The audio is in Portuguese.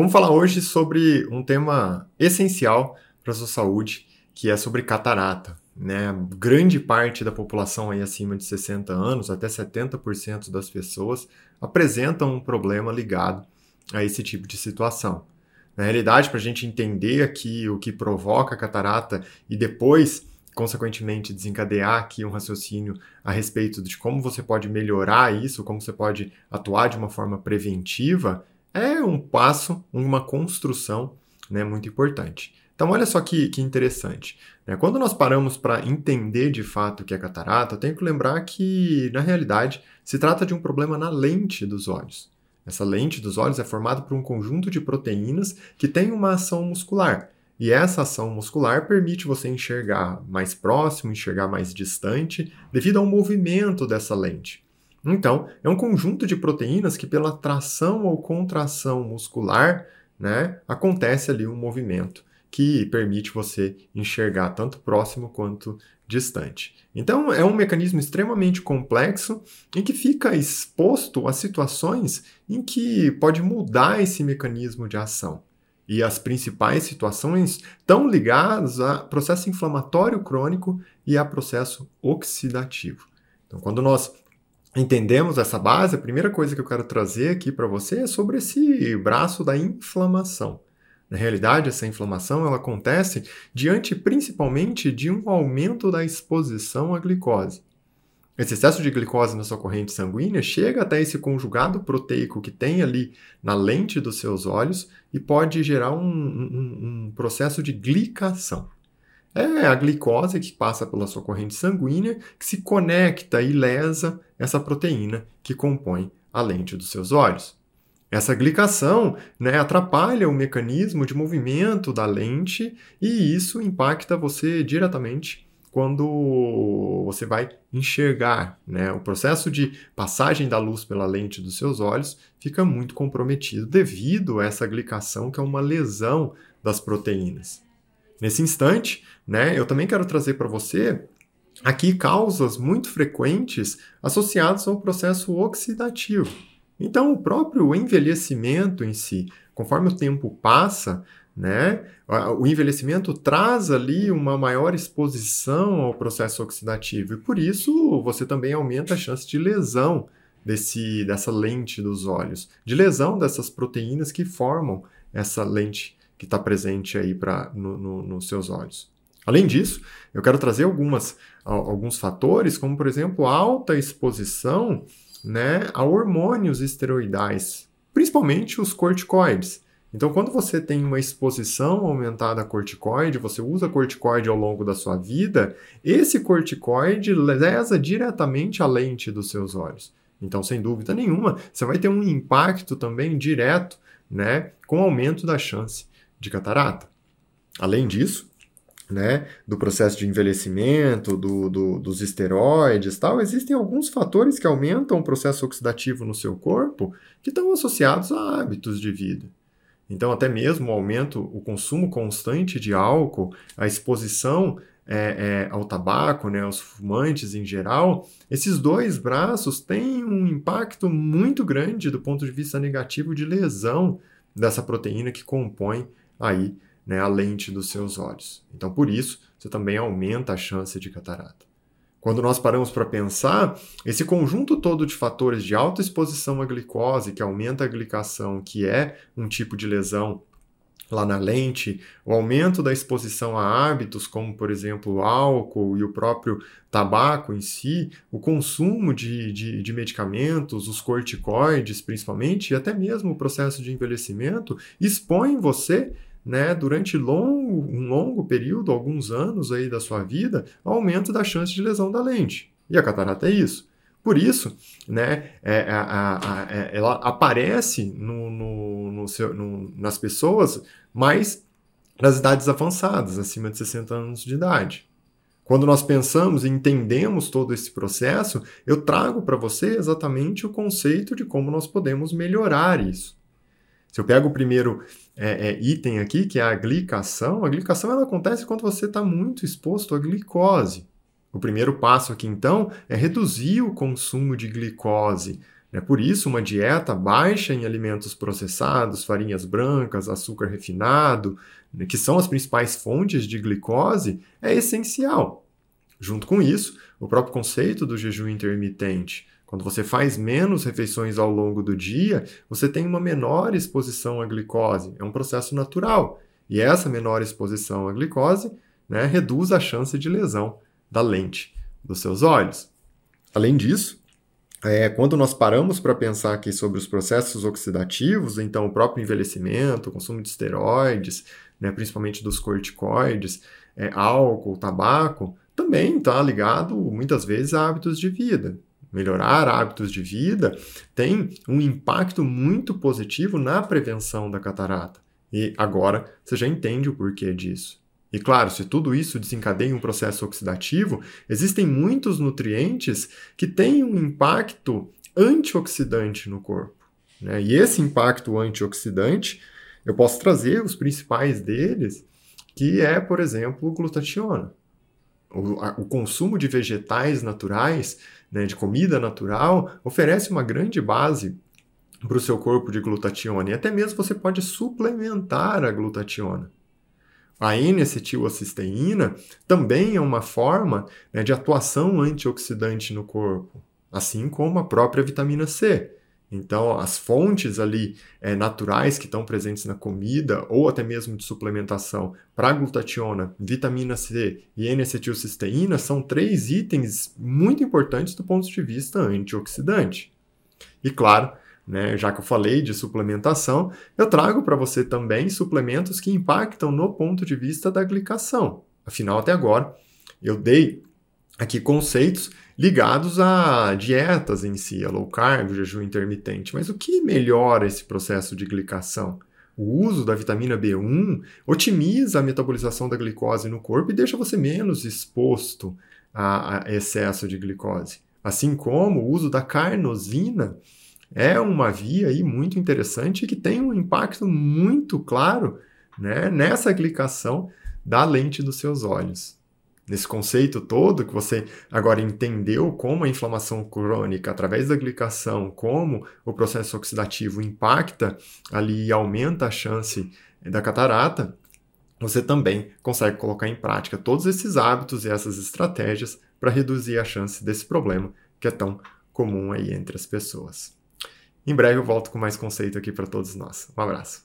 Vamos falar hoje sobre um tema essencial para a sua saúde, que é sobre catarata. Né? Grande parte da população aí acima de 60 anos, até 70% das pessoas, apresentam um problema ligado a esse tipo de situação. Na realidade, para a gente entender aqui o que provoca a catarata e depois, consequentemente, desencadear aqui um raciocínio a respeito de como você pode melhorar isso, como você pode atuar de uma forma preventiva, é um passo, uma construção né, muito importante. Então, olha só que, que interessante. Né? Quando nós paramos para entender de fato o que é catarata, eu tenho que lembrar que, na realidade, se trata de um problema na lente dos olhos. Essa lente dos olhos é formada por um conjunto de proteínas que tem uma ação muscular. E essa ação muscular permite você enxergar mais próximo, enxergar mais distante, devido ao movimento dessa lente. Então, é um conjunto de proteínas que, pela tração ou contração muscular, né, acontece ali um movimento que permite você enxergar tanto próximo quanto distante. Então, é um mecanismo extremamente complexo e que fica exposto a situações em que pode mudar esse mecanismo de ação. E as principais situações estão ligadas a processo inflamatório crônico e a processo oxidativo. Então, quando nós entendemos essa base, a primeira coisa que eu quero trazer aqui para você é sobre esse braço da inflamação. Na realidade, essa inflamação ela acontece diante principalmente de um aumento da exposição à glicose. Esse excesso de glicose na sua corrente sanguínea chega até esse conjugado proteico que tem ali na lente dos seus olhos e pode gerar um, um, um processo de glicação. É a glicose que passa pela sua corrente sanguínea que se conecta e lesa essa proteína que compõe a lente dos seus olhos. Essa glicação né, atrapalha o mecanismo de movimento da lente e isso impacta você diretamente quando você vai enxergar. Né? O processo de passagem da luz pela lente dos seus olhos fica muito comprometido devido a essa glicação, que é uma lesão das proteínas. Nesse instante, né, eu também quero trazer para você aqui causas muito frequentes associadas ao processo oxidativo. Então, o próprio envelhecimento em si, conforme o tempo passa, né, o envelhecimento traz ali uma maior exposição ao processo oxidativo e por isso você também aumenta a chance de lesão desse, dessa lente dos olhos, de lesão dessas proteínas que formam essa lente que está presente aí pra, no, no, nos seus olhos. Além disso, eu quero trazer algumas, alguns fatores, como por exemplo, alta exposição né, a hormônios esteroidais, principalmente os corticoides. Então, quando você tem uma exposição aumentada a corticoide, você usa corticoide ao longo da sua vida, esse corticoide lesa diretamente a lente dos seus olhos. Então, sem dúvida nenhuma, você vai ter um impacto também direto, né, com aumento da chance de catarata. Além disso, né, do processo de envelhecimento, do, do, dos esteroides tal, existem alguns fatores que aumentam o processo oxidativo no seu corpo que estão associados a hábitos de vida. Então, até mesmo o aumento, o consumo constante de álcool, a exposição é, é, ao tabaco, né, aos fumantes em geral, esses dois braços têm um impacto muito grande do ponto de vista negativo de lesão dessa proteína que compõe aí né, a lente dos seus olhos. Então, por isso, você também aumenta a chance de catarata. Quando nós paramos para pensar, esse conjunto todo de fatores de alta exposição à glicose, que aumenta a glicação, que é um tipo de lesão lá na lente, o aumento da exposição a hábitos, como por exemplo o álcool e o próprio tabaco em si, o consumo de, de, de, medicamentos, os corticoides principalmente, e até mesmo o processo de envelhecimento, expõem você né, durante longo, um longo período, alguns anos aí da sua vida, aumento da chance de lesão da lente. E a catarata é isso. Por isso, né, é, a, a, a, é, ela aparece no, no, no seu, no, nas pessoas mais nas idades avançadas, acima de 60 anos de idade. Quando nós pensamos e entendemos todo esse processo, eu trago para você exatamente o conceito de como nós podemos melhorar isso. Se eu pego o primeiro é, é, item aqui, que é a glicação, a glicação ela acontece quando você está muito exposto à glicose. O primeiro passo aqui, então, é reduzir o consumo de glicose Né? Por isso, uma dieta baixa em alimentos processados, farinhas brancas, açúcar refinado, né, que são as principais fontes de glicose, é essencial. Junto com isso, o próprio conceito do jejum intermitente. Quando você faz menos refeições ao longo do dia, você tem uma menor exposição à glicose. É um processo natural. E essa menor exposição à glicose né, reduz a chance de lesão da lente dos seus olhos. Além disso, é, quando nós paramos para pensar aqui sobre os processos oxidativos, então o próprio envelhecimento, o consumo de esteroides, né, principalmente dos corticoides, é, álcool, tabaco, também está ligado muitas vezes a hábitos de vida. Melhorar hábitos de vida tem um impacto muito positivo na prevenção da catarata. E agora você já entende o porquê disso. E claro, se tudo isso desencadeia um processo oxidativo, existem muitos nutrientes que têm um impacto antioxidante no corpo. Né? E esse impacto antioxidante, eu posso trazer os principais deles, que é, por exemplo, glutationa. O, a, o consumo de vegetais naturais, né, de comida natural, oferece uma grande base para o seu corpo de glutationa. E até mesmo você pode suplementar a glutationa. A N-acetilcisteína também é uma forma né, de atuação antioxidante no corpo, assim como a própria vitamina C. Então, as fontes ali é, naturais que estão presentes na comida, ou até mesmo de suplementação para glutationa, vitamina C e N-acetilcisteína, são três itens muito importantes do ponto de vista antioxidante. E claro, né? Já que eu falei de suplementação, eu trago para você também suplementos que impactam no ponto de vista da glicação. Afinal, até agora, eu dei aqui conceitos ligados a dietas em si, a low carb, jejum intermitente. Mas o que melhora esse processo de glicação? O uso da vitamina B1 otimiza a metabolização da glicose no corpo e deixa você menos exposto a, excesso de glicose. Assim como o uso da carnosina é uma via aí muito interessante que tem um impacto muito claro né, nessa glicação da lente dos seus olhos. Nesse conceito todo que você agora entendeu como a inflamação crônica, através da glicação, como o processo oxidativo impacta ali e aumenta a chance da catarata, você também consegue colocar em prática todos esses hábitos e essas estratégias para reduzir a chance desse problema que é tão comum aí entre as pessoas. Em breve eu volto com mais conceito aqui para todos nós. Um abraço.